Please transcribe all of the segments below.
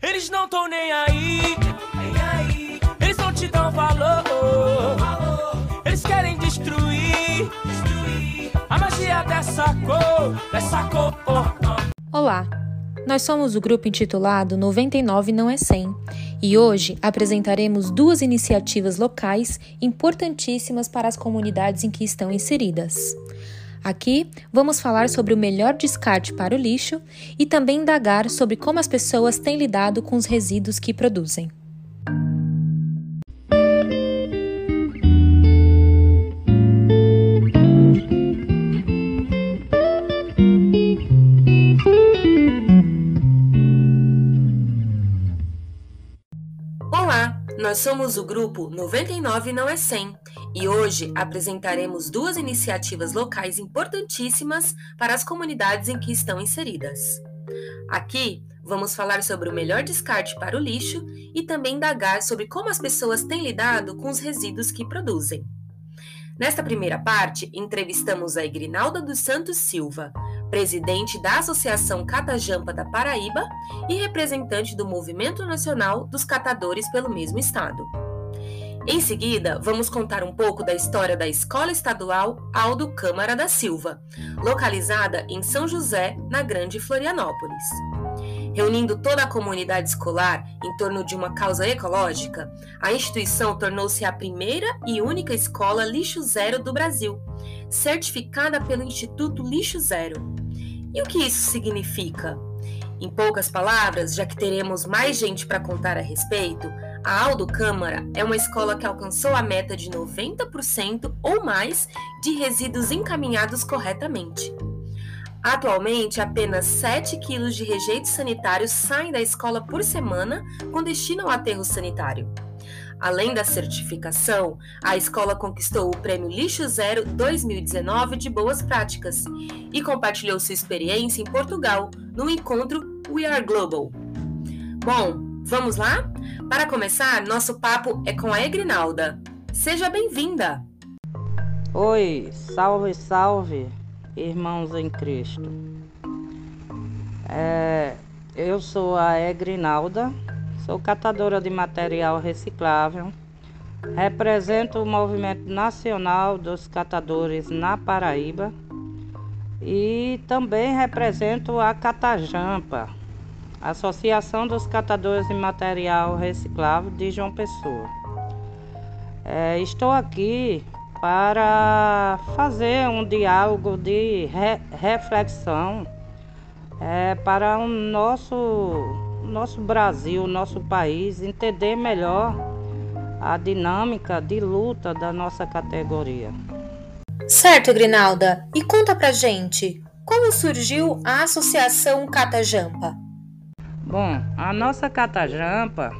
Eles não tão nem aí. Eles não te dão valor. Eles querem destruir, a magia dessa cor, dessa cor. Olá, nós somos o grupo intitulado 99 Não É 100 e hoje apresentaremos duas iniciativas locais importantíssimas para as comunidades em que estão inseridas. Aqui vamos falar sobre o melhor descarte para o lixo e também indagar sobre como as pessoas têm lidado com os resíduos que produzem. Olá, nós somos o grupo 99 Não É 100 e hoje apresentaremos duas iniciativas locais importantíssimas para as comunidades em que estão inseridas. Aqui vamos falar sobre o melhor descarte para o lixo e também indagar sobre como as pessoas têm lidado com os resíduos que produzem. Nesta primeira parte, entrevistamos a Igrinalda dos Santos Silva, presidente da Associação Catajampa da Paraíba e representante do Movimento Nacional dos Catadores pelo mesmo estado. Em seguida, vamos contar um pouco da história da Escola Estadual Aldo Câmara da Silva, localizada em São José, na Grande Florianópolis. Reunindo toda a comunidade escolar em torno de uma causa ecológica, a instituição tornou-se a primeira e única escola lixo zero do Brasil, certificada pelo Instituto Lixo Zero. E o que isso significa? Em poucas palavras, já que teremos mais gente para contar a respeito, a Aldo Câmara é uma escola que alcançou a meta de 90% ou mais de resíduos encaminhados corretamente. Atualmente, apenas 7 quilos de rejeitos sanitários saem da escola por semana com destino ao aterro sanitário. Além da certificação, a escola conquistou o Prêmio Lixo Zero 2019 de Boas Práticas e compartilhou sua experiência em Portugal no encontro We Are Global. Bom, vamos lá? Para começar, nosso papo é com a Egrinalda. Seja bem-vinda! Oi, salve, salve, irmãos em Cristo. É, eu sou a Egrinalda, sou catadora de material reciclável, represento o Movimento Nacional dos Catadores na Paraíba e também represento a Catajampa, Associação dos Catadores de Material Reciclável de João Pessoa. É, estou aqui para fazer um diálogo de re reflexão é, para o nosso, nosso Brasil, nosso país, entender melhor a dinâmica de luta da nossa categoria. Certo, Grinalda. E conta pra gente, como surgiu a Associação Catajampa? Bom, a nossa Catajampa,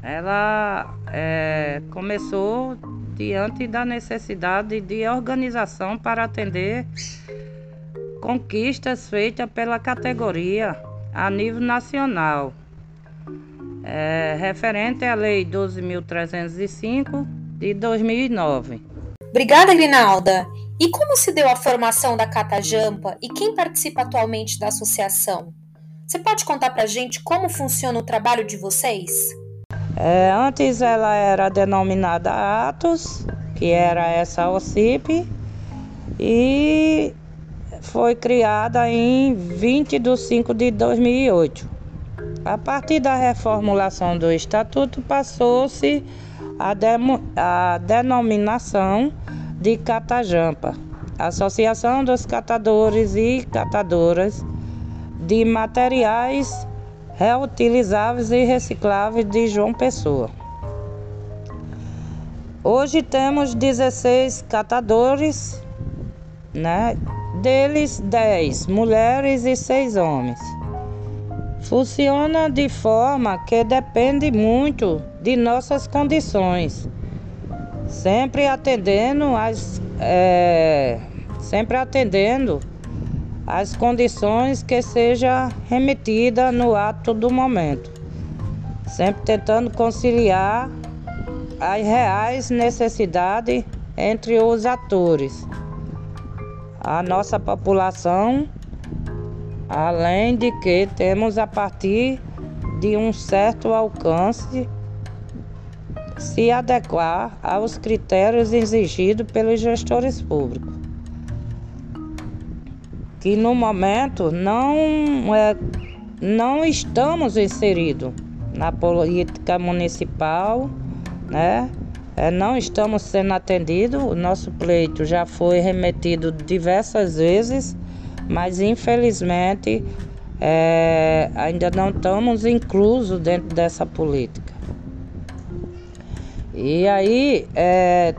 ela é, começou diante da necessidade de organização para atender conquistas feitas pela categoria a nível nacional, é, referente à Lei 12.305 de 2009. Obrigada, Grinalda. E como se deu a formação da Catajampa e quem participa atualmente da associação? Você pode contar para gente como funciona o trabalho de vocês? É, antes ela era denominada Atos, que era essa OCIP, e foi criada em 20 de 5 de 2008. A partir da reformulação do Estatuto, passou-se a, a denominação de Catajampa, Associação dos Catadores e Catadoras de materiais reutilizáveis e recicláveis de João Pessoa. Hoje temos 16 catadores, né? deles 10 mulheres e 6 homens. Funciona de forma que depende muito de nossas condições, sempre atendendo as, é, sempre atendendo as condições que seja remetida no ato do momento, sempre tentando conciliar as reais necessidades entre os atores, a nossa população, além de que temos a partir de um certo alcance se adequar aos critérios exigidos pelos gestores públicos, que no momento não, é, não estamos inseridos na política municipal, né? É, não estamos sendo atendidos. O nosso pleito já foi remetido diversas vezes, mas infelizmente é, ainda não estamos inclusos dentro dessa política. E aí é,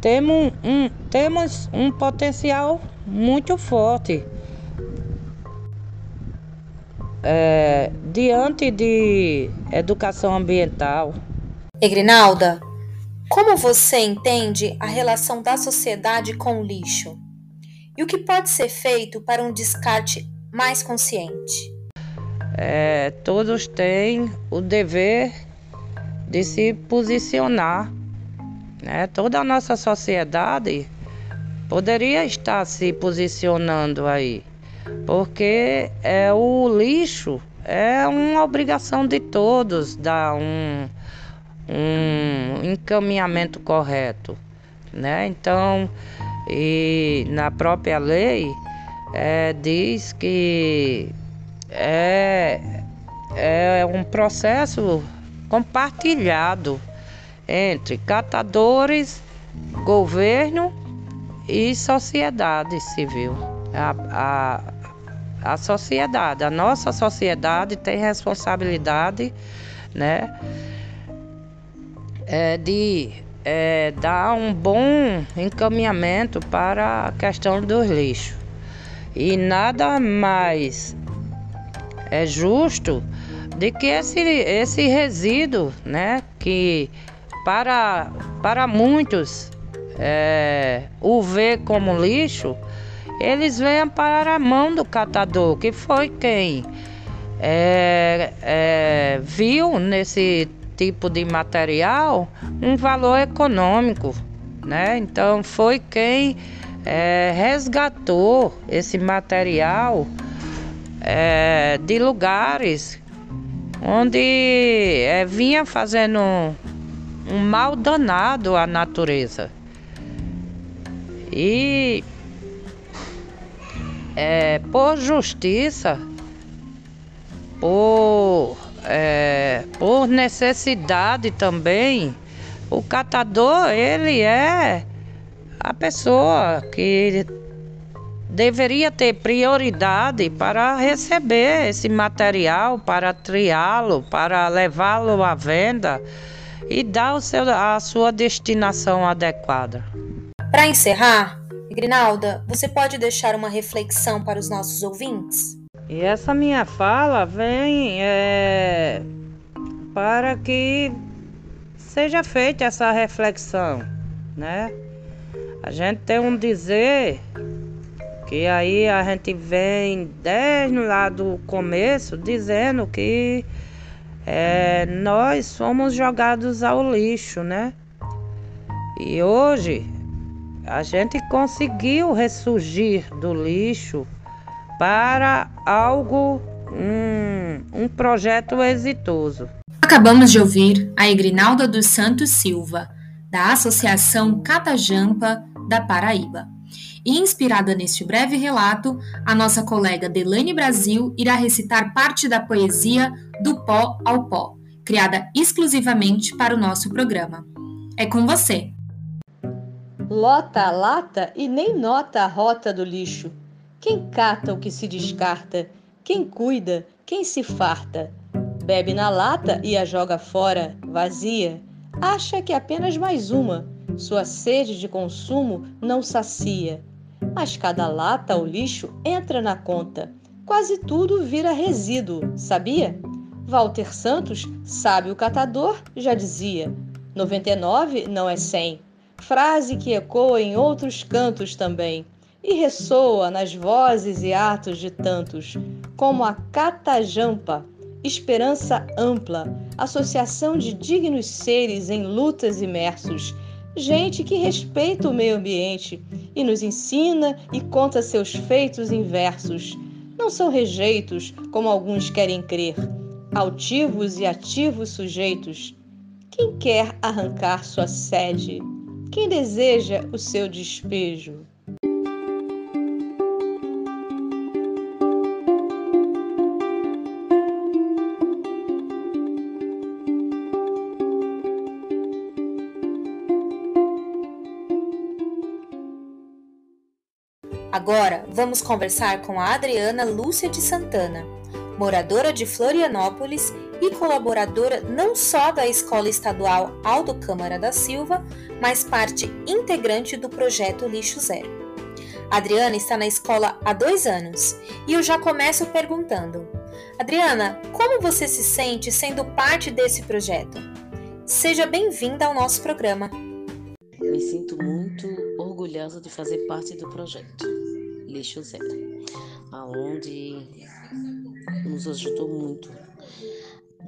temos, um, temos um potencial muito forte é, diante de educação ambiental. Egrinalda, como você entende a relação da sociedade com o lixo? E o que pode ser feito para um descarte mais consciente? É, todos têm o dever de se posicionar. Né? Toda a nossa sociedade poderia estar se posicionando aí, porque é o lixo é uma obrigação de todos dar um, um encaminhamento correto, né? Então, e na própria lei é, diz que é, é um processo compartilhado entre catadores, governo e sociedade civil. A, a, a sociedade, a nossa sociedade tem responsabilidade, né, é, de é, dar um bom encaminhamento para a questão dos lixos. E nada mais é justo de que esse, esse resíduo, né, que para, para muitos é, o vê como lixo, eles venham para a mão do catador, que foi quem é, é, viu nesse tipo de material um valor econômico, né? Então foi quem é, resgatou esse material é, de lugares onde é, vinha fazendo um mal danado à natureza. E é, por justiça, por, é, por necessidade também, o catador ele é a pessoa que deveria ter prioridade para receber esse material, para triá-lo, para levá-lo à venda e dar o seu, a sua destinação adequada. Para encerrar, Grinalda, você pode deixar uma reflexão para os nossos ouvintes? E essa minha fala vem é, para que seja feita essa reflexão, né? A gente tem um dizer que aí a gente vem desde lá do começo dizendo que é, nós somos jogados ao lixo, né? E hoje a gente conseguiu ressurgir do lixo para algo, um, um projeto exitoso. Acabamos de ouvir a Egrinalda dos Santos Silva, da Associação Catajampa da Paraíba. E inspirada neste breve relato, a nossa colega Delane Brasil irá recitar parte da poesia Do Pó ao Pó, criada exclusivamente para o nosso programa. É com você! Lota a lata e nem nota a rota do lixo. Quem cata o que se descarta? Quem cuida? Quem se farta? Bebe na lata e a joga fora, vazia. Acha que apenas mais uma. Sua sede de consumo não sacia mas cada lata ou lixo entra na conta. Quase tudo vira resíduo, sabia? Walter Santos, sábio catador, já dizia: 99 não é 100. Frase que ecoa em outros cantos também e ressoa nas vozes e atos de tantos, como a Catajampa, esperança ampla, associação de dignos seres em lutas imersos gente que respeita o meio ambiente e nos ensina e conta seus feitos em versos. Não são rejeitos, como alguns querem crer, altivos e ativos sujeitos. Quem quer arrancar sua sede? Quem deseja o seu despejo? Agora vamos conversar com a Adriana Lúcia de Santana, moradora de Florianópolis e colaboradora não só da Escola Estadual Aldo Câmara da Silva, mas parte integrante do projeto Lixo Zero. Adriana está na escola há dois anos e eu já começo perguntando: Adriana, como você se sente sendo parte desse projeto? Seja bem-vinda ao nosso programa. Me sinto muito orgulhosa de fazer parte do projeto Lixo Zero, aonde nos ajudou muito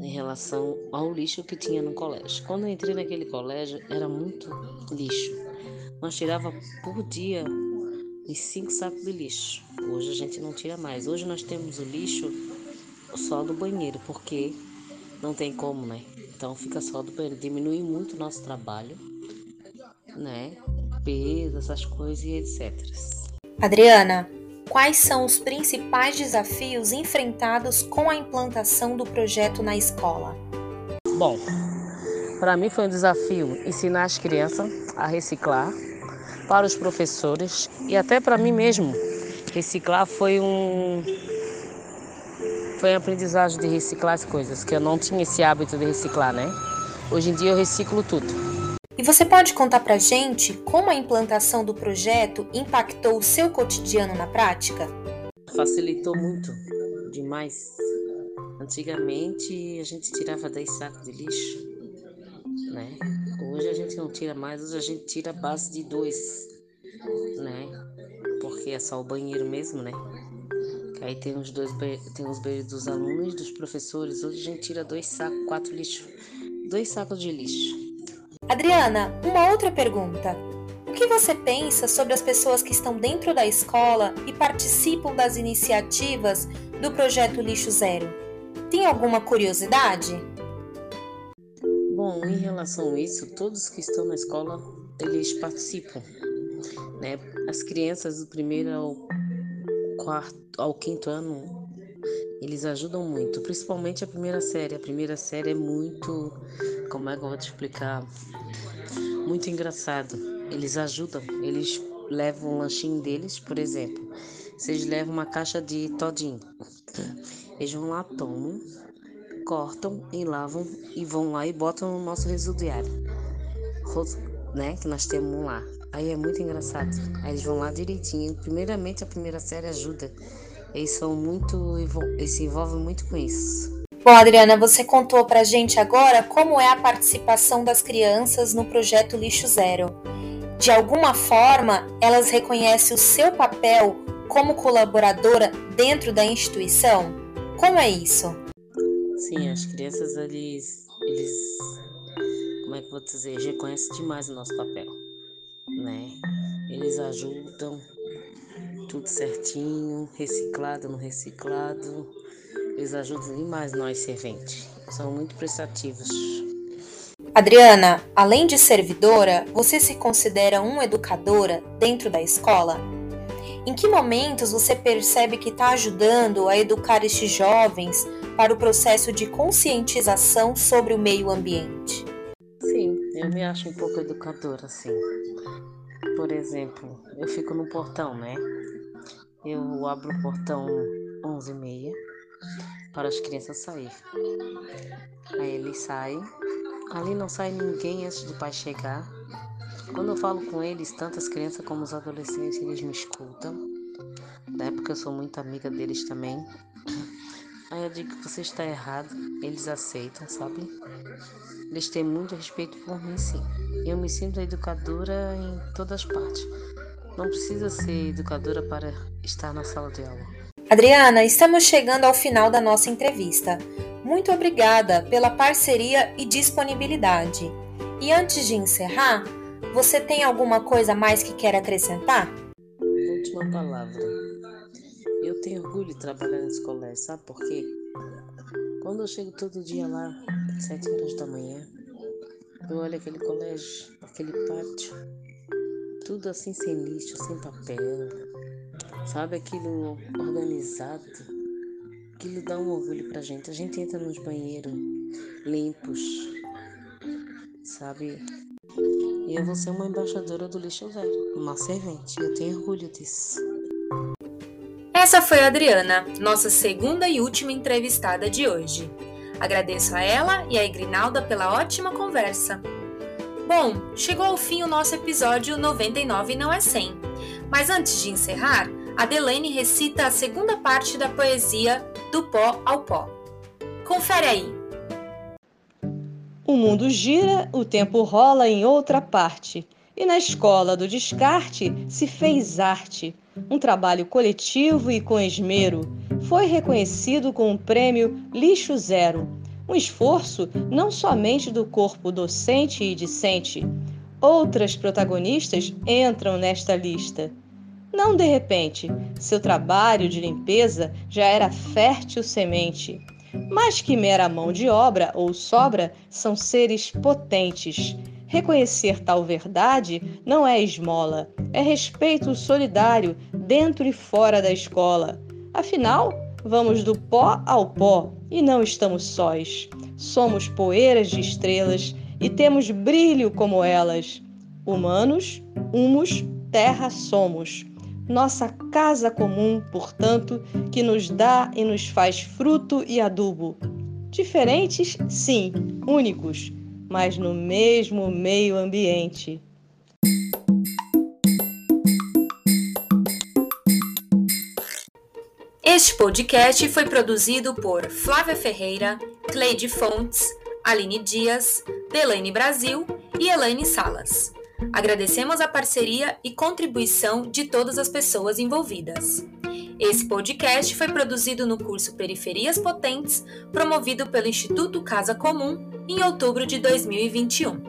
em relação ao lixo que tinha no colégio. Quando eu entrei naquele colégio, era muito lixo. Nós tirava por dia uns cinco sacos de lixo. Hoje a gente não tira mais. Hoje nós temos o lixo só do banheiro, porque não tem como, né? Então fica só do banheiro. Diminui muito o nosso trabalho, né? Peso, essas coisas e etc. Adriana, quais são os principais desafios enfrentados com a implantação do projeto na escola? Bom, para mim foi um desafio ensinar as crianças a reciclar, para os professores e até para mim mesmo. Reciclar foi um foi uma aprendizagem de reciclar as coisas, que eu não tinha esse hábito de reciclar, né? Hoje em dia eu reciclo tudo. E você pode contar pra gente como a implantação do projeto impactou o seu cotidiano na prática? Facilitou muito, demais. Antigamente a gente tirava 10 sacos de lixo, né? Hoje a gente não tira mais, hoje a gente tira a base de dois, né? Porque é só o banheiro mesmo, né? Que aí tem os dois tem os banheiros dos alunos dos professores. Hoje a gente tira dois sacos, quatro lixo, dois sacos de lixo. Adriana, uma outra pergunta. O que você pensa sobre as pessoas que estão dentro da escola e participam das iniciativas do projeto Lixo Zero? Tem alguma curiosidade? Bom, em relação a isso, todos que estão na escola, eles participam. Né? As crianças do primeiro ao quarto, ao quinto ano, eles ajudam muito, principalmente a primeira série. A primeira série é muito, como é que eu vou te explicar? Muito engraçado. Eles ajudam, eles levam o lanchinho deles, por exemplo. Eles levam uma caixa de todinho, eles vão lá, tomam, cortam e lavam e vão lá e botam no nosso residuário, né? Que nós temos lá. Aí é muito engraçado. Aí eles vão lá direitinho. Primeiramente, a primeira série ajuda. Eles são muito. Eles se envolvem muito com isso. Bom, Adriana, você contou pra gente agora como é a participação das crianças no projeto Lixo Zero. De alguma forma, elas reconhecem o seu papel como colaboradora dentro da instituição? Como é isso? Sim, as crianças, eles, eles como é que eu vou dizer, reconhecem demais o nosso papel, né? Eles ajudam tudo certinho, reciclado no reciclado. Eles ajudam demais nós serventes. São muito prestativos. Adriana, além de servidora, você se considera uma educadora dentro da escola? Em que momentos você percebe que está ajudando a educar estes jovens para o processo de conscientização sobre o meio ambiente? Sim, eu me acho um pouco educadora, sim. Por exemplo, eu fico no portão, né? Eu abro o portão 11h30 para as crianças saírem. Aí eles saem. Ali não sai ninguém antes do pai chegar. Quando eu falo com eles, tanto as crianças como os adolescentes, eles me escutam, né? Porque eu sou muito amiga deles também. Aí eu digo que você está errado, eles aceitam, sabe? Eles têm muito respeito por mim, sim. Eu me sinto educadora em todas as partes. Não precisa ser educadora para estar na sala de aula. Adriana, estamos chegando ao final da nossa entrevista. Muito obrigada pela parceria e disponibilidade. E antes de encerrar, você tem alguma coisa mais que quer acrescentar? Última palavra. Eu tenho orgulho de trabalhar nesse colégio, sabe por quê? Quando eu chego todo dia lá, sete horas da manhã, eu olho aquele colégio, aquele pátio, tudo assim sem lixo, sem papel, sabe? Aquilo organizado, aquilo dá um orgulho pra gente. A gente entra nos banheiros limpos, sabe? E eu vou ser uma embaixadora do lixo zero, uma servente. Eu tenho orgulho disso. Essa foi a Adriana, nossa segunda e última entrevistada de hoje. Agradeço a ela e a Igrinalda pela ótima conversa. Bom, chegou ao fim o nosso episódio 99 não é 100. Mas antes de encerrar, a Delaine recita a segunda parte da poesia Do Pó ao Pó. Confere aí. O mundo gira, o tempo rola em outra parte. E na escola do descarte se fez arte. Um trabalho coletivo e com esmero. Foi reconhecido com o prêmio Lixo Zero. Um esforço não somente do corpo docente e discente. Outras protagonistas entram nesta lista. Não de repente, seu trabalho de limpeza já era fértil semente mais que mera mão de obra ou sobra, são seres potentes. Reconhecer tal verdade não é esmola, é respeito solidário dentro e fora da escola. Afinal, vamos do pó ao pó e não estamos sós. Somos poeiras de estrelas e temos brilho como elas. Humanos, humus, terra somos nossa casa comum, portanto, que nos dá e nos faz fruto e adubo. Diferentes, sim, únicos, mas no mesmo meio ambiente. Este podcast foi produzido por Flávia Ferreira, Cleide Fontes, Aline Dias, Delaine Brasil e Elaine Salas. Agradecemos a parceria e contribuição de todas as pessoas envolvidas. Esse podcast foi produzido no curso Periferias Potentes, promovido pelo Instituto Casa Comum em outubro de 2021.